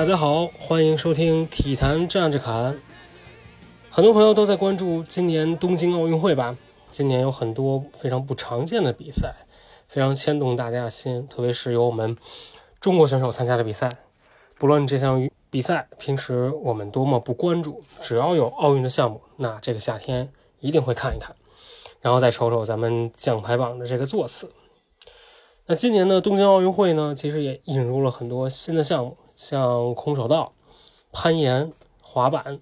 大家好，欢迎收听体坛站着侃。很多朋友都在关注今年东京奥运会吧？今年有很多非常不常见的比赛，非常牵动大家的心，特别是有我们中国选手参加的比赛。不论这项比赛平时我们多么不关注，只要有奥运的项目，那这个夏天一定会看一看，然后再瞅瞅咱们奖牌榜的这个座次。那今年的东京奥运会呢，其实也引入了很多新的项目。像空手道、攀岩、滑板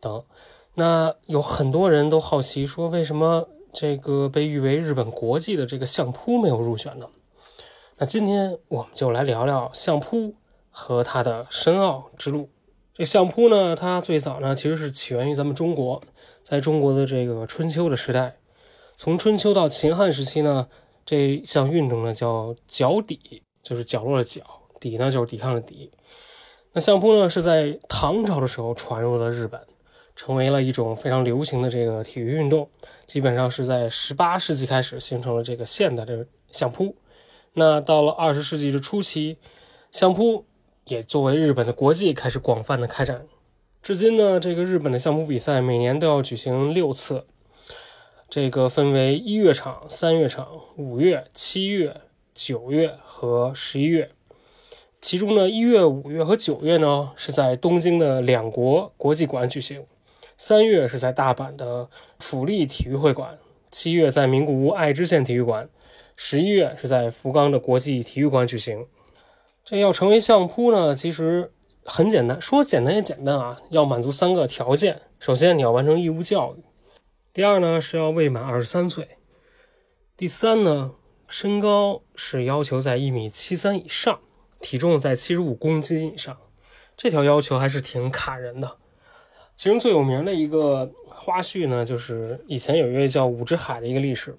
等，那有很多人都好奇说，为什么这个被誉为日本国际的这个相扑没有入选呢？那今天我们就来聊聊相扑和它的申奥之路。这相扑呢，它最早呢其实是起源于咱们中国，在中国的这个春秋的时代，从春秋到秦汉时期呢，这项运动呢叫脚底，就是角落的角，抵呢就是抵抗的抵。那相扑呢，是在唐朝的时候传入了日本，成为了一种非常流行的这个体育运动。基本上是在十八世纪开始形成了这个现代的相扑。那到了二十世纪的初期，相扑也作为日本的国际开始广泛的开展。至今呢，这个日本的相扑比赛每年都要举行六次，这个分为一月场、三月场、五月、七月、九月和十一月。其中呢，一月、五月和九月呢是在东京的两国国际馆举行，三月是在大阪的府立体育会馆，七月在名古屋爱知县体育馆，十一月是在福冈的国际体育馆举行。这要成为相扑呢，其实很简单，说简单也简单啊，要满足三个条件：首先你要完成义务教育；第二呢是要未满二十三岁；第三呢，身高是要求在一米七三以上。体重在七十五公斤以上，这条要求还是挺卡人的。其中最有名的一个花絮呢，就是以前有一位叫武之海的一个历史，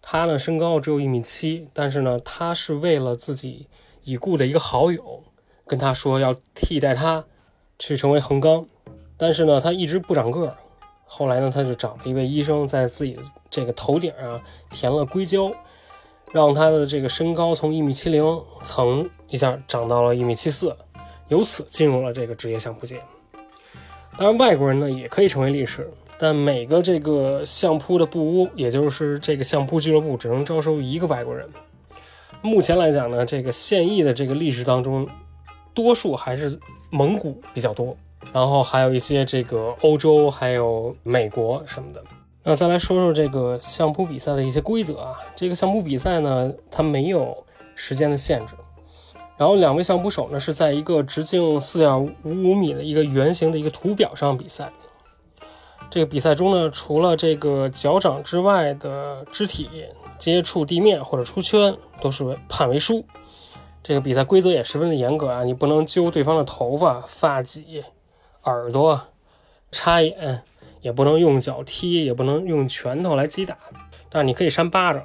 他呢身高只有一米七，但是呢他是为了自己已故的一个好友跟他说要替代他去成为横纲，但是呢他一直不长个儿，后来呢他就找了一位医生在自己这个头顶啊填了硅胶。让他的这个身高从一米七零蹭一下长到了一米七四，由此进入了这个职业相扑界。当然，外国人呢也可以成为力士，但每个这个相扑的部屋，也就是这个相扑俱乐部，只能招收一个外国人。目前来讲呢，这个现役的这个力士当中，多数还是蒙古比较多，然后还有一些这个欧洲，还有美国什么的。那再来说说这个相扑比赛的一些规则啊。这个相扑比赛呢，它没有时间的限制。然后两位相扑手呢是在一个直径四点五五米的一个圆形的一个图表上比赛。这个比赛中呢，除了这个脚掌之外的肢体接触地面或者出圈，都是判为输。这个比赛规则也十分的严格啊，你不能揪对方的头发、发髻、耳朵、插眼。也不能用脚踢，也不能用拳头来击打，但是你可以扇巴掌。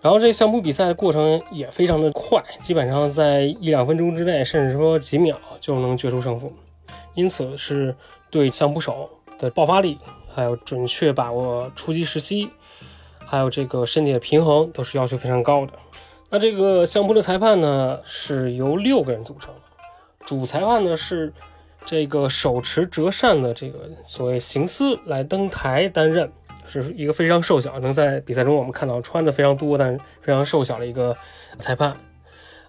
然后这相扑比赛的过程也非常的快，基本上在一两分钟之内，甚至说几秒就能决出胜负。因此是对相扑手的爆发力，还有准确把握出击时机，还有这个身体的平衡，都是要求非常高的。那这个相扑的裁判呢，是由六个人组成，主裁判呢是。这个手持折扇的这个所谓行司来登台担任，是一个非常瘦小，能在比赛中我们看到穿的非常多，但是非常瘦小的一个裁判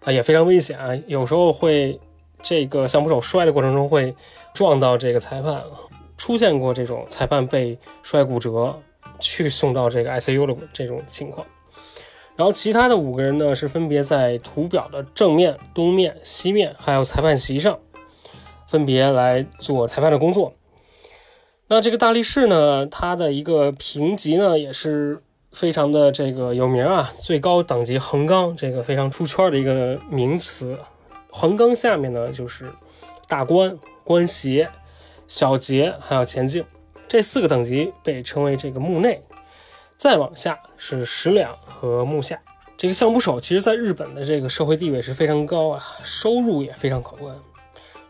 啊，也非常危险啊，有时候会这个相扑手摔的过程中会撞到这个裁判，出现过这种裁判被摔骨折去送到这个 ICU 的这种情况。然后其他的五个人呢是分别在图表的正面、东面、西面，还有裁判席上。分别来做裁判的工作。那这个大力士呢，他的一个评级呢也是非常的这个有名啊，最高等级横纲，这个非常出圈的一个名词。横纲下面呢就是大关、关斜，小节还有前进，这四个等级被称为这个目内。再往下是十两和目下。这个相扑手其实在日本的这个社会地位是非常高啊，收入也非常可观。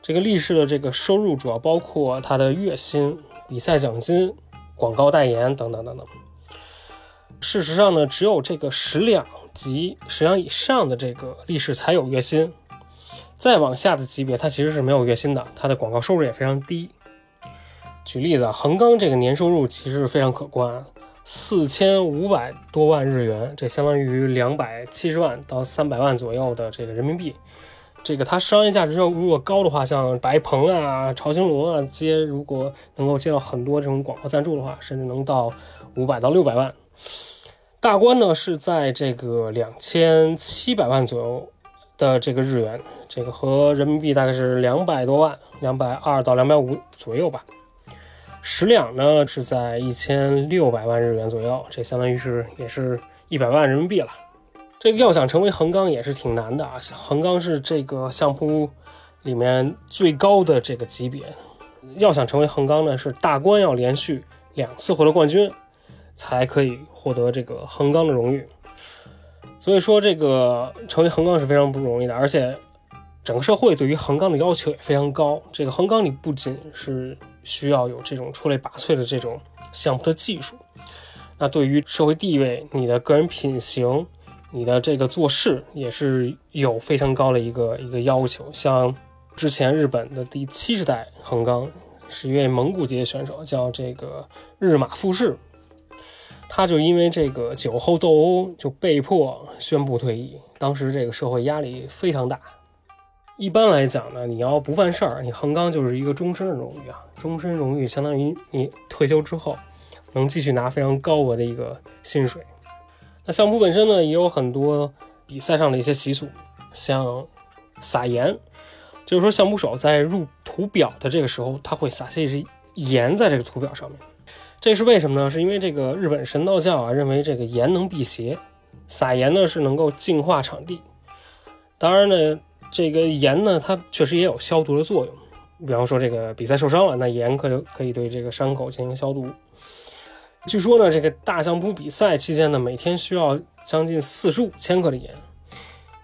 这个力士的这个收入主要包括他的月薪、比赛奖金、广告代言等等等等。事实上呢，只有这个十两级十两以上的这个力士才有月薪，再往下的级别他其实是没有月薪的，他的广告收入也非常低。举例子啊，横纲这个年收入其实是非常可观。四千五百多万日元，这相当于两百七十万到三百万左右的这个人民币。这个它商业价值要如果高的话，像白鹏啊、朝青龙啊接，如果能够接到很多这种广告赞助的话，甚至能到五百到六百万。大关呢是在这个两千七百万左右的这个日元，这个和人民币大概是两百多万，两百二到两百五左右吧。十两呢是在一千六百万日元左右，这相当于是也是一百万人民币了。这个要想成为横纲也是挺难的啊！横纲是这个相扑里面最高的这个级别，要想成为横纲呢，是大关要连续两次获得冠军，才可以获得这个横纲的荣誉。所以说，这个成为横纲是非常不容易的，而且。整个社会对于横纲的要求也非常高。这个横纲，你不仅是需要有这种出类拔萃的这种相扑的技术，那对于社会地位、你的个人品行、你的这个做事，也是有非常高的一个一个要求。像之前日本的第七十代横纲是一位蒙古籍选手，叫这个日马富士，他就因为这个酒后斗殴就被迫宣布退役。当时这个社会压力非常大。一般来讲呢，你要不犯事儿，你横纲就是一个终身的荣誉啊。终身荣誉相当于你退休之后能继续拿非常高额的一个薪水。那相扑本身呢，也有很多比赛上的一些习俗，像撒盐，就是说相扑手在入图表的这个时候，他会撒些盐在这个图表上面。这是为什么呢？是因为这个日本神道教啊认为这个盐能辟邪，撒盐呢是能够净化场地。当然呢。这个盐呢，它确实也有消毒的作用。比方说，这个比赛受伤了，那盐可就可以对这个伤口进行消毒。据说呢，这个大相扑比赛期间呢，每天需要将近四十五千克的盐，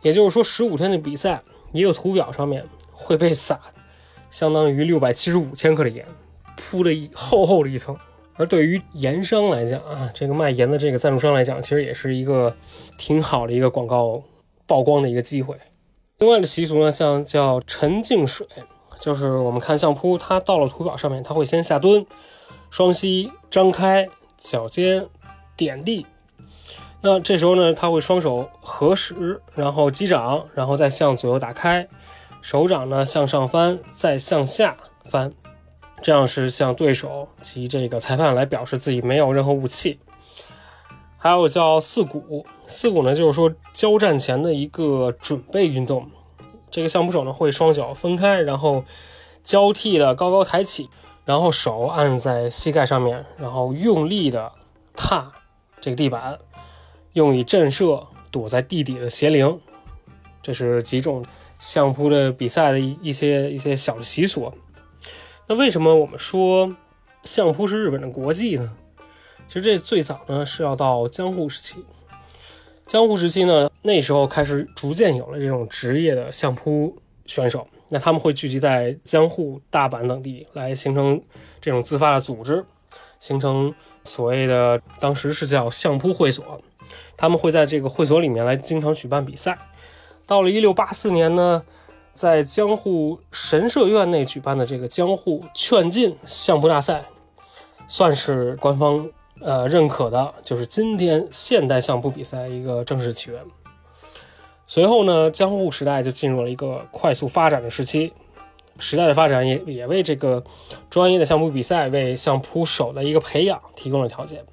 也就是说，十五天的比赛，一个图表上面会被撒相当于六百七十五千克的盐，铺了一厚厚的一层。而对于盐商来讲啊，这个卖盐的这个赞助商来讲，其实也是一个挺好的一个广告曝光的一个机会。另外的习俗呢，像叫沉净水，就是我们看相扑，它到了图表上面，它会先下蹲，双膝张开，脚尖点地。那这时候呢，他会双手合十，然后击掌，然后再向左右打开，手掌呢向上翻，再向下翻，这样是向对手及这个裁判来表示自己没有任何武器。还有叫四股，四股呢，就是说交战前的一个准备运动。这个相扑手呢，会双脚分开，然后交替的高高抬起，然后手按在膝盖上面，然后用力的踏这个地板，用以震慑躲在地底的邪灵。这是几种相扑的比赛的一一些一些小的习俗。那为什么我们说相扑是日本的国技呢？其实这最早呢是要到江户时期，江户时期呢那时候开始逐渐有了这种职业的相扑选手，那他们会聚集在江户、大阪等地来形成这种自发的组织，形成所谓的当时是叫相扑会所，他们会在这个会所里面来经常举办比赛。到了一六八四年呢，在江户神社院内举办的这个江户劝进相扑大赛，算是官方。呃，认可的就是今天现代相扑比赛一个正式起源。随后呢，江户时代就进入了一个快速发展的时期。时代的发展也也为这个专业的相扑比赛、为相扑手的一个培养提供了条件。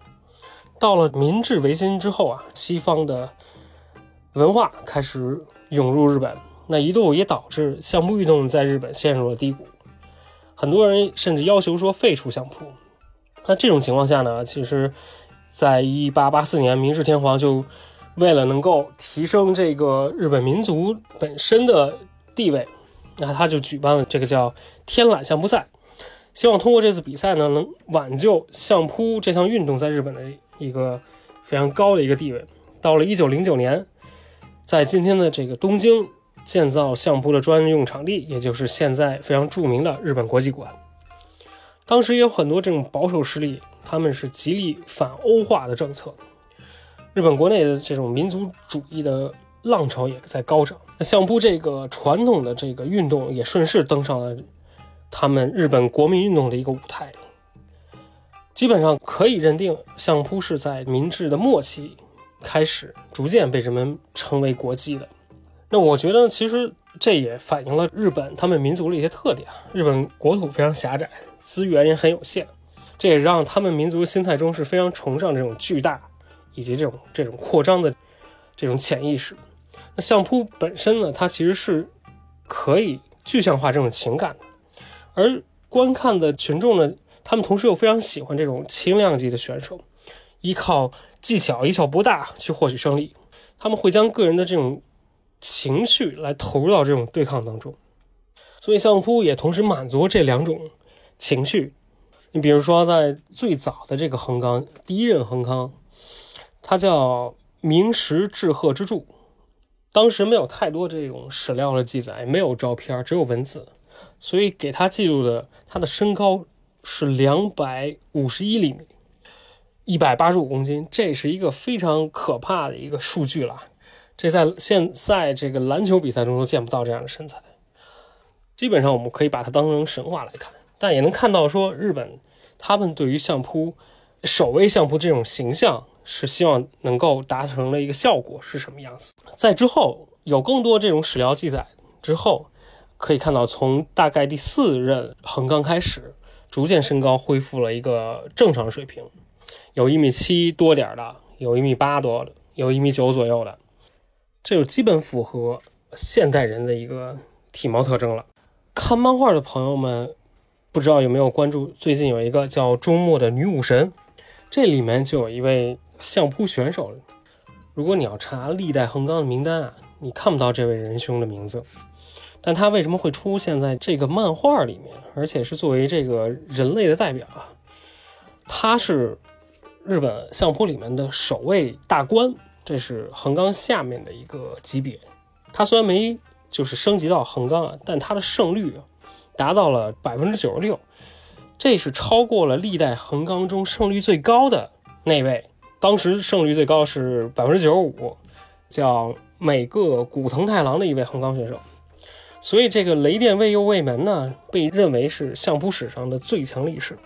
到了明治维新之后啊，西方的文化开始涌入日本，那一度也导致相扑运动在日本陷入了低谷。很多人甚至要求说废除相扑。那这种情况下呢，其实，在一八八四年，明治天皇就为了能够提升这个日本民族本身的地位，那他就举办了这个叫天揽相扑赛。希望通过这次比赛呢，能挽救相扑这项运动在日本的一个非常高的一个地位。到了一九零九年，在今天的这个东京建造相扑的专用场地，也就是现在非常著名的日本国际馆。当时也有很多这种保守势力，他们是极力反欧化的政策。日本国内的这种民族主义的浪潮也在高涨，相扑这个传统的这个运动也顺势登上了他们日本国民运动的一个舞台。基本上可以认定，相扑是在明治的末期开始逐渐被人们称为国际的。那我觉得，其实这也反映了日本他们民族的一些特点。日本国土非常狭窄，资源也很有限，这也让他们民族心态中是非常崇尚这种巨大。以及这种这种扩张的这种潜意识，那相扑本身呢，它其实是可以具象化这种情感的，而观看的群众呢，他们同时又非常喜欢这种轻量级的选手，依靠技巧以小博大去获取胜利，他们会将个人的这种情绪来投入到这种对抗当中，所以相扑也同时满足这两种情绪。你比如说，在最早的这个横纲，第一任横纲。他叫明石志贺之助，当时没有太多这种史料的记载，没有照片，只有文字，所以给他记录的他的身高是两百五十一厘米，一百八十五公斤，这是一个非常可怕的一个数据了。这在现在这个篮球比赛中都见不到这样的身材，基本上我们可以把它当成神话来看，但也能看到说日本他们对于相扑守卫相扑这种形象。是希望能够达成的一个效果是什么样子？在之后有更多这种史料记载之后，可以看到从大概第四任横纲开始，逐渐身高恢复了一个正常水平，有一米七多点的，有一米八多的，有一米九左右的，这就基本符合现代人的一个体貌特征了。看漫画的朋友们，不知道有没有关注最近有一个叫周末的女武神，这里面就有一位。相扑选手，如果你要查历代横纲的名单啊，你看不到这位仁兄的名字。但他为什么会出现在这个漫画里面，而且是作为这个人类的代表啊？他是日本相扑里面的首位大关，这是横纲下面的一个级别。他虽然没就是升级到横纲啊，但他的胜率达到了百分之九十六，这是超过了历代横纲中胜率最高的那位。当时胜率最高是百分之九十五，叫每个古藤太郎的一位横纲选手，所以这个雷电卫右卫门呢，被认为是相扑史上的最强力士。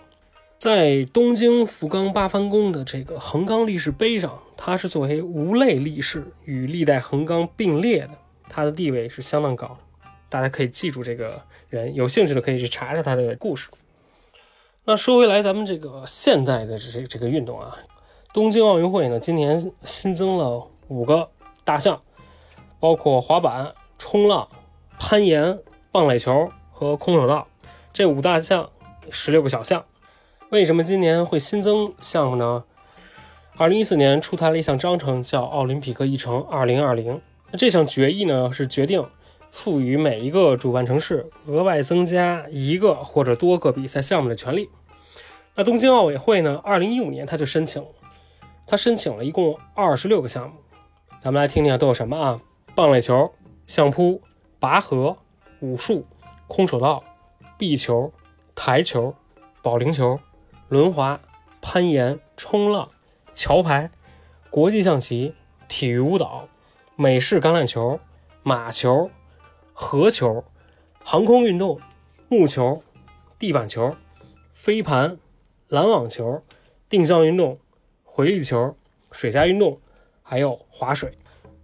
在东京福冈八幡宫的这个横纲力士碑上，他是作为无类力士与历代横纲并列的，他的地位是相当高。大家可以记住这个人，有兴趣的可以去查查他的故事。那说回来，咱们这个现代的这这个运动啊。东京奥运会呢，今年新增了五个大项，包括滑板、冲浪、攀岩、棒垒球和空手道。这五大项，十六个小项。为什么今年会新增项目呢？二零一四年出台了一项章程，叫《奥林匹克议程二零二零》。那这项决议呢，是决定赋予每一个主办城市额外增加一个或者多个比赛项目的权利。那东京奥委会呢，二零一五年他就申请。他申请了一共二十六个项目，咱们来听听都有什么啊？棒垒球、相扑、拔河、武术、空手道、壁球、台球、保龄球、轮滑、攀岩、冲浪、桥牌、国际象棋、体育舞蹈、美式橄榄球、马球、合球、航空运动、木球、地板球、飞盘、篮网球、定向运动。回力球、水下运动，还有划水，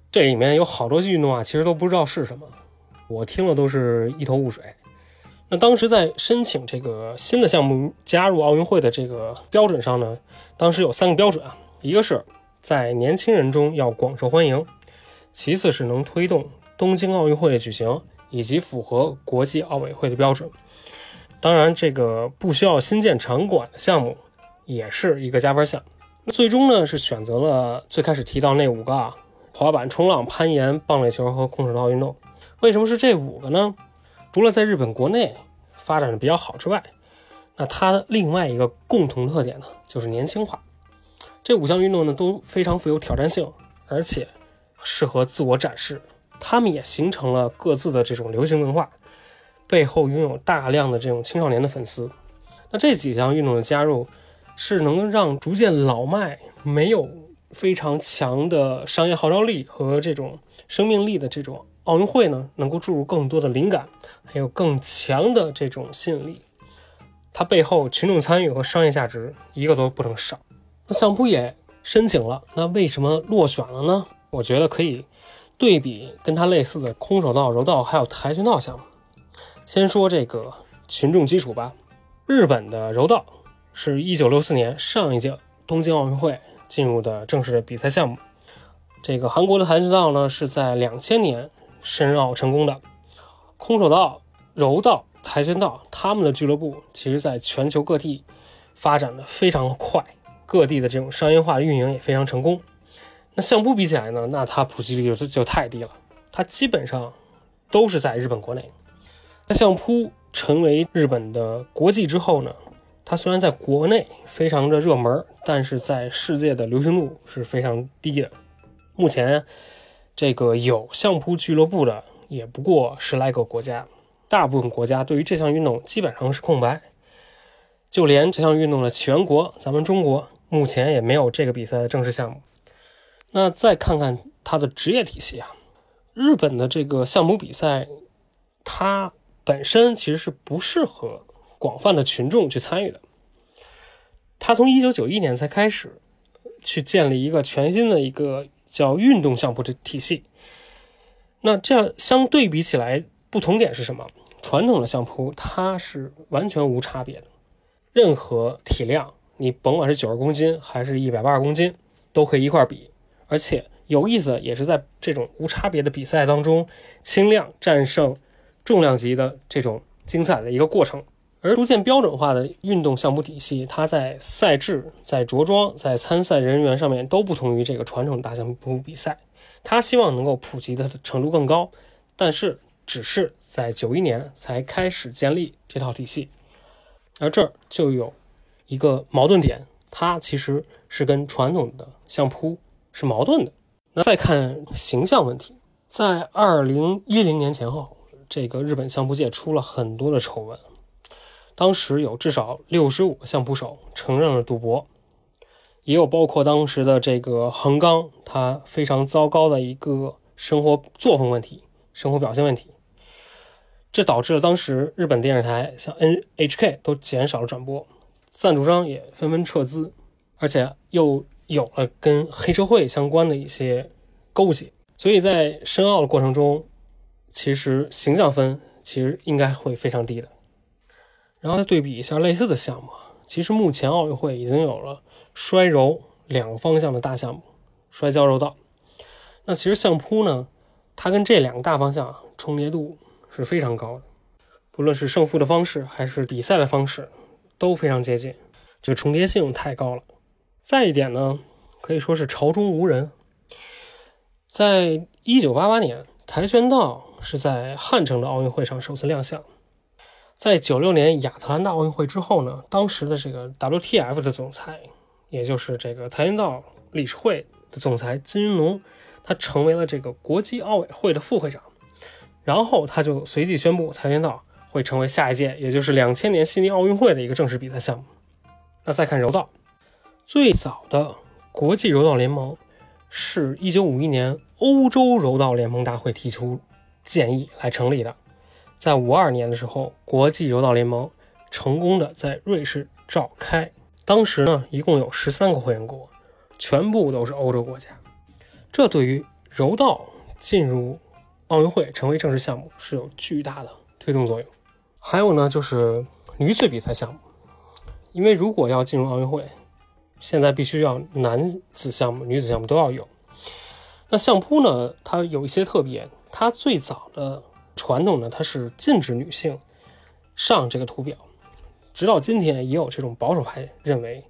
这里面有好多运动啊，其实都不知道是什么，我听了都是一头雾水。那当时在申请这个新的项目加入奥运会的这个标准上呢，当时有三个标准啊，一个是在年轻人中要广受欢迎，其次是能推动东京奥运会的举行，以及符合国际奥委会的标准。当然，这个不需要新建场馆的项目也是一个加分项。最终呢，是选择了最开始提到那五个啊，滑板、冲浪、攀岩、棒垒球和空手道运动。为什么是这五个呢？除了在日本国内发展的比较好之外，那它另外一个共同特点呢，就是年轻化。这五项运动呢都非常富有挑战性，而且适合自我展示。他们也形成了各自的这种流行文化，背后拥有大量的这种青少年的粉丝。那这几项运动的加入，是能让逐渐老迈、没有非常强的商业号召力和这种生命力的这种奥运会呢，能够注入更多的灵感，还有更强的这种吸引力。它背后群众参与和商业价值一个都不能少。那相扑也申请了，那为什么落选了呢？我觉得可以对比跟它类似的空手道、柔道还有跆拳道项目。先说这个群众基础吧。日本的柔道是一九六四年上一届东京奥运会进入的正式的比赛项目。这个韩国的跆拳道呢是在两千年申奥成功的。空手道、柔道、跆拳道，他们的俱乐部其实在全球各地发展的非常快。各地的这种商业化运营也非常成功。那相扑比起来呢，那它普及率就就太低了。它基本上都是在日本国内。那相扑成为日本的国际之后呢，它虽然在国内非常的热门，但是在世界的流行度是非常低的。目前这个有相扑俱乐部的也不过十来个国家，大部分国家对于这项运动基本上是空白。就连这项运动的起源国咱们中国。目前也没有这个比赛的正式项目。那再看看它的职业体系啊，日本的这个相扑比赛，它本身其实是不适合广泛的群众去参与的。他从一九九一年才开始去建立一个全新的一个叫运动相扑的体系。那这样相对比起来，不同点是什么？传统的相扑它是完全无差别的，任何体量。你甭管是九十公斤还是一百八十公斤，都可以一块比。而且有意思，也是在这种无差别的比赛当中，轻量战胜重量级的这种精彩的一个过程。而逐渐标准化的运动相扑体系，它在赛制、在着装、在参赛人员上面都不同于这个传统大相扑比赛。它希望能够普及的程度更高，但是只是在九一年才开始建立这套体系，而这儿就有。一个矛盾点，它其实是跟传统的相扑是矛盾的。那再看形象问题，在二零一零年前后，这个日本相扑界出了很多的丑闻。当时有至少六十五个相扑手承认了赌博，也有包括当时的这个横纲，他非常糟糕的一个生活作风问题、生活表现问题。这导致了当时日本电视台像 NHK 都减少了转播。赞助商也纷纷撤资，而且又有了跟黑社会相关的一些勾结，所以在申奥的过程中，其实形象分其实应该会非常低的。然后再对比一下类似的项目，其实目前奥运会已经有了摔柔两个方向的大项目，摔跤柔道。那其实相扑呢，它跟这两个大方向重叠度是非常高的，不论是胜负的方式还是比赛的方式。都非常接近，这个重叠性太高了。再一点呢，可以说是朝中无人。在一九八八年，跆拳道是在汉城的奥运会上首次亮相。在九六年亚特兰大奥运会之后呢，当时的这个 WTF 的总裁，也就是这个跆拳道理事会的总裁金云龙，他成为了这个国际奥委会的副会长。然后他就随即宣布跆拳道。会成为下一届，也就是两千年悉尼奥运会的一个正式比赛项目。那再看柔道，最早的国际柔道联盟是一九五一年欧洲柔道联盟大会提出建议来成立的。在五二年的时候，国际柔道联盟成功的在瑞士召开，当时呢一共有十三个会员国，全部都是欧洲国家。这对于柔道进入奥运会成为正式项目是有巨大的推动作用。还有呢，就是女子比赛项目，因为如果要进入奥运会，现在必须要男子项目、女子项目都要有。那相扑呢，它有一些特别，它最早的传统呢，它是禁止女性上这个图表，直到今天也有这种保守派认为，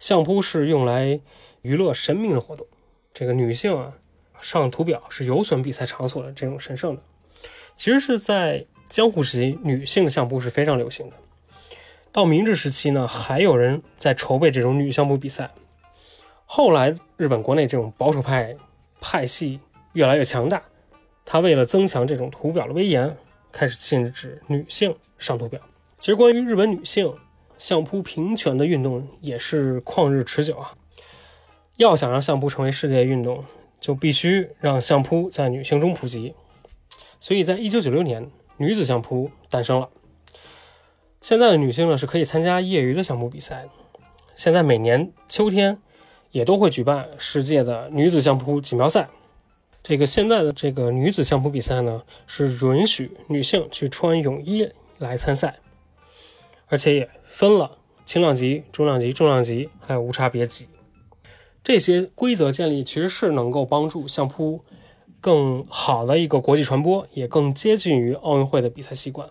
相扑是用来娱乐神明的活动，这个女性啊上图表是有损比赛场所的这种神圣的，其实是在。江户时期，女性相扑是非常流行的，到明治时期呢，还有人在筹备这种女相扑比赛。后来日本国内这种保守派派系越来越强大，他为了增强这种图表的威严，开始禁止女性上图表。其实关于日本女性相扑平权的运动也是旷日持久啊。要想让相扑成为世界运动，就必须让相扑在女性中普及。所以在一九九六年，女子相扑诞生了。现在的女性呢是可以参加业余的相扑比赛。现在每年秋天也都会举办世界的女子相扑锦标赛。这个现在的这个女子相扑比赛呢是允许女性去穿泳衣来参赛，而且也分了轻量级、中量级、重量级，还有无差别级。这些规则建立其实是能够帮助相扑更好的一个国际传播，也更接近于奥运会的比赛习惯。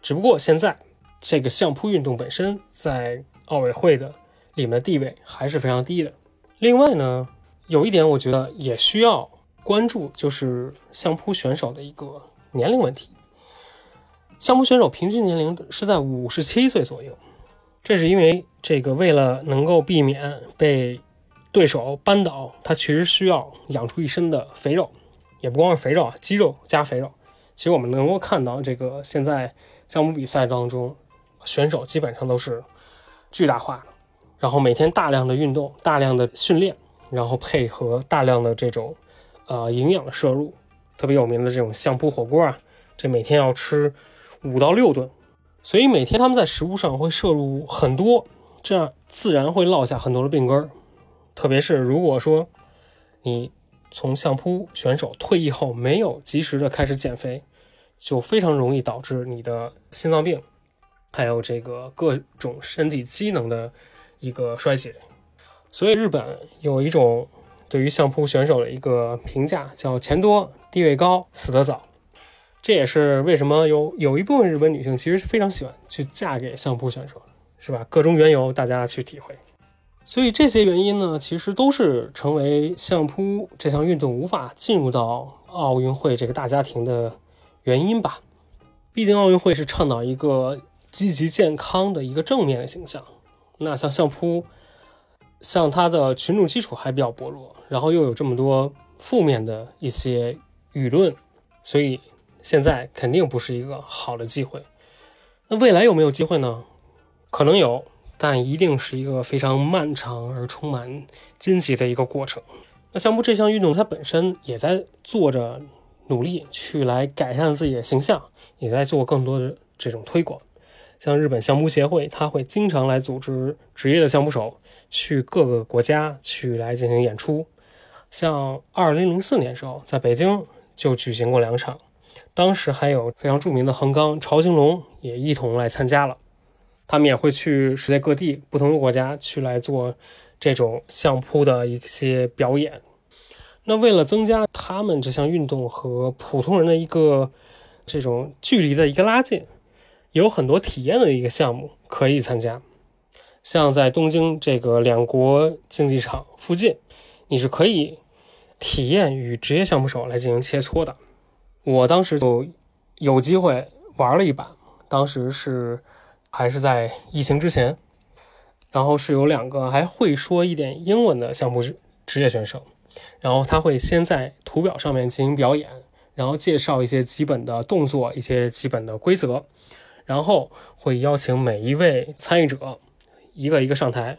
只不过现在。这个相扑运动本身在奥委会的里面的地位还是非常低的。另外呢，有一点我觉得也需要关注，就是相扑选手的一个年龄问题。相扑选手平均年龄是在五十七岁左右，这是因为这个为了能够避免被对手扳倒，他其实需要养出一身的肥肉，也不光是肥肉啊，肌肉加肥肉。其实我们能够看到，这个现在相扑比赛当中。选手基本上都是巨大化的，然后每天大量的运动、大量的训练，然后配合大量的这种呃营养的摄入，特别有名的这种相扑火锅啊，这每天要吃五到六顿，所以每天他们在食物上会摄入很多，这样自然会落下很多的病根儿。特别是如果说你从相扑选手退役后没有及时的开始减肥，就非常容易导致你的心脏病。还有这个各种身体机能的一个衰竭，所以日本有一种对于相扑选手的一个评价，叫钱多地位高死得早。这也是为什么有有一部分日本女性其实是非常喜欢去嫁给相扑选手，是吧？各种缘由大家去体会。所以这些原因呢，其实都是成为相扑这项运动无法进入到奥运会这个大家庭的原因吧。毕竟奥运会是倡导一个。积极健康的一个正面的形象，那像相扑，像他的群众基础还比较薄弱，然后又有这么多负面的一些舆论，所以现在肯定不是一个好的机会。那未来有没有机会呢？可能有，但一定是一个非常漫长而充满惊喜的一个过程。那相扑这项运动，它本身也在做着努力去来改善自己的形象，也在做更多的这种推广。像日本相扑协会，他会经常来组织职业的相扑手去各个国家去来进行演出。像二零零四年时候，在北京就举行过两场，当时还有非常著名的横纲朝兴龙也一同来参加了。他们也会去世界各地不同的国家去来做这种相扑的一些表演。那为了增加他们这项运动和普通人的一个这种距离的一个拉近。有很多体验的一个项目可以参加，像在东京这个两国竞技场附近，你是可以体验与职业项目手来进行切磋的。我当时就有机会玩了一把，当时是还是在疫情之前，然后是有两个还会说一点英文的项目职业选手，然后他会先在图表上面进行表演，然后介绍一些基本的动作、一些基本的规则。然后会邀请每一位参与者一个一个上台，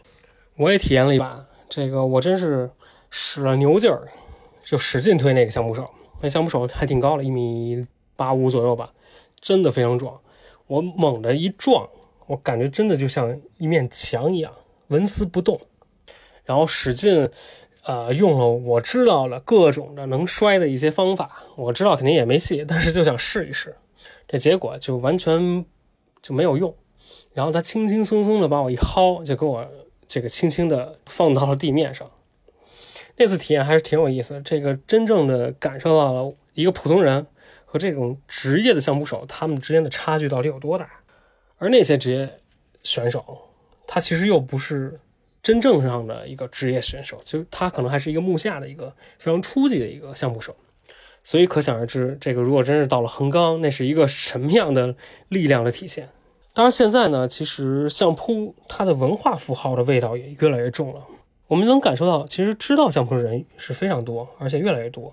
我也体验了一把，这个我真是使了牛劲儿，就使劲推那个相扑手，那相扑手还挺高的，一米八五左右吧，真的非常壮。我猛地一撞，我感觉真的就像一面墙一样，纹丝不动。然后使劲，呃，用了我知道了各种的能摔的一些方法，我知道肯定也没戏，但是就想试一试，这结果就完全。就没有用，然后他轻轻松松的把我一薅，就给我这个轻轻的放到了地面上。那次体验还是挺有意思，这个真正的感受到了一个普通人和这种职业的相扑手他们之间的差距到底有多大。而那些职业选手，他其实又不是真正上的一个职业选手，就他可能还是一个木下的一个非常初级的一个相扑手。所以可想而知，这个如果真是到了横纲，那是一个什么样的力量的体现？当然，现在呢，其实相扑它的文化符号的味道也越来越重了。我们能感受到，其实知道相扑的人是非常多，而且越来越多，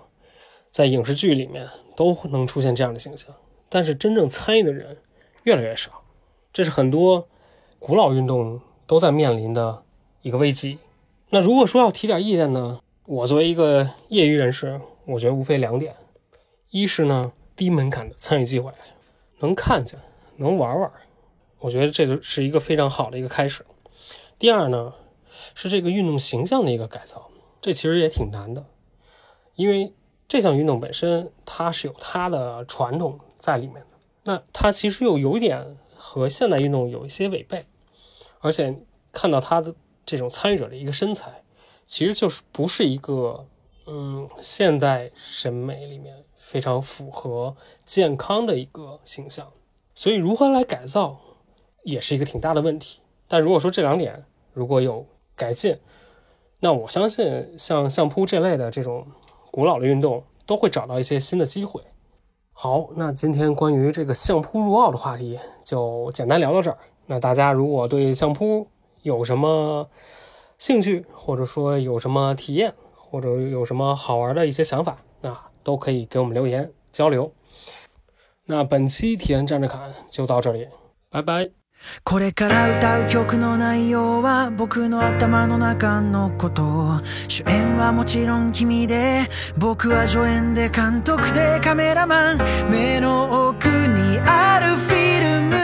在影视剧里面都能出现这样的形象。但是真正参与的人越来越少，这是很多古老运动都在面临的一个危机。那如果说要提点意见呢，我作为一个业余人士，我觉得无非两点：一是呢，低门槛的参与机会，能看见，能玩玩，我觉得这就是一个非常好的一个开始。第二呢，是这个运动形象的一个改造，这其实也挺难的，因为这项运动本身它是有它的传统在里面的，那它其实又有一点和现代运动有一些违背，而且看到它的这种参与者的一个身材，其实就是不是一个嗯现代审美里面非常符合健康的一个形象，所以如何来改造也是一个挺大的问题。但如果说这两点如果有改进，那我相信像相扑这类的这种古老的运动都会找到一些新的机会。好，那今天关于这个相扑入奥的话题就简单聊到这儿。那大家如果对相扑有什么兴趣，或者说有什么体验，或者有什么好玩的一些想法，那都可以给我们留言交流。那本期体验站着侃就到这里，拜拜。これから歌う曲の内容は僕の頭の中のこと。主演はもちろん君で。僕は助演で監督でカメラマン。目の奥にあるフィルム。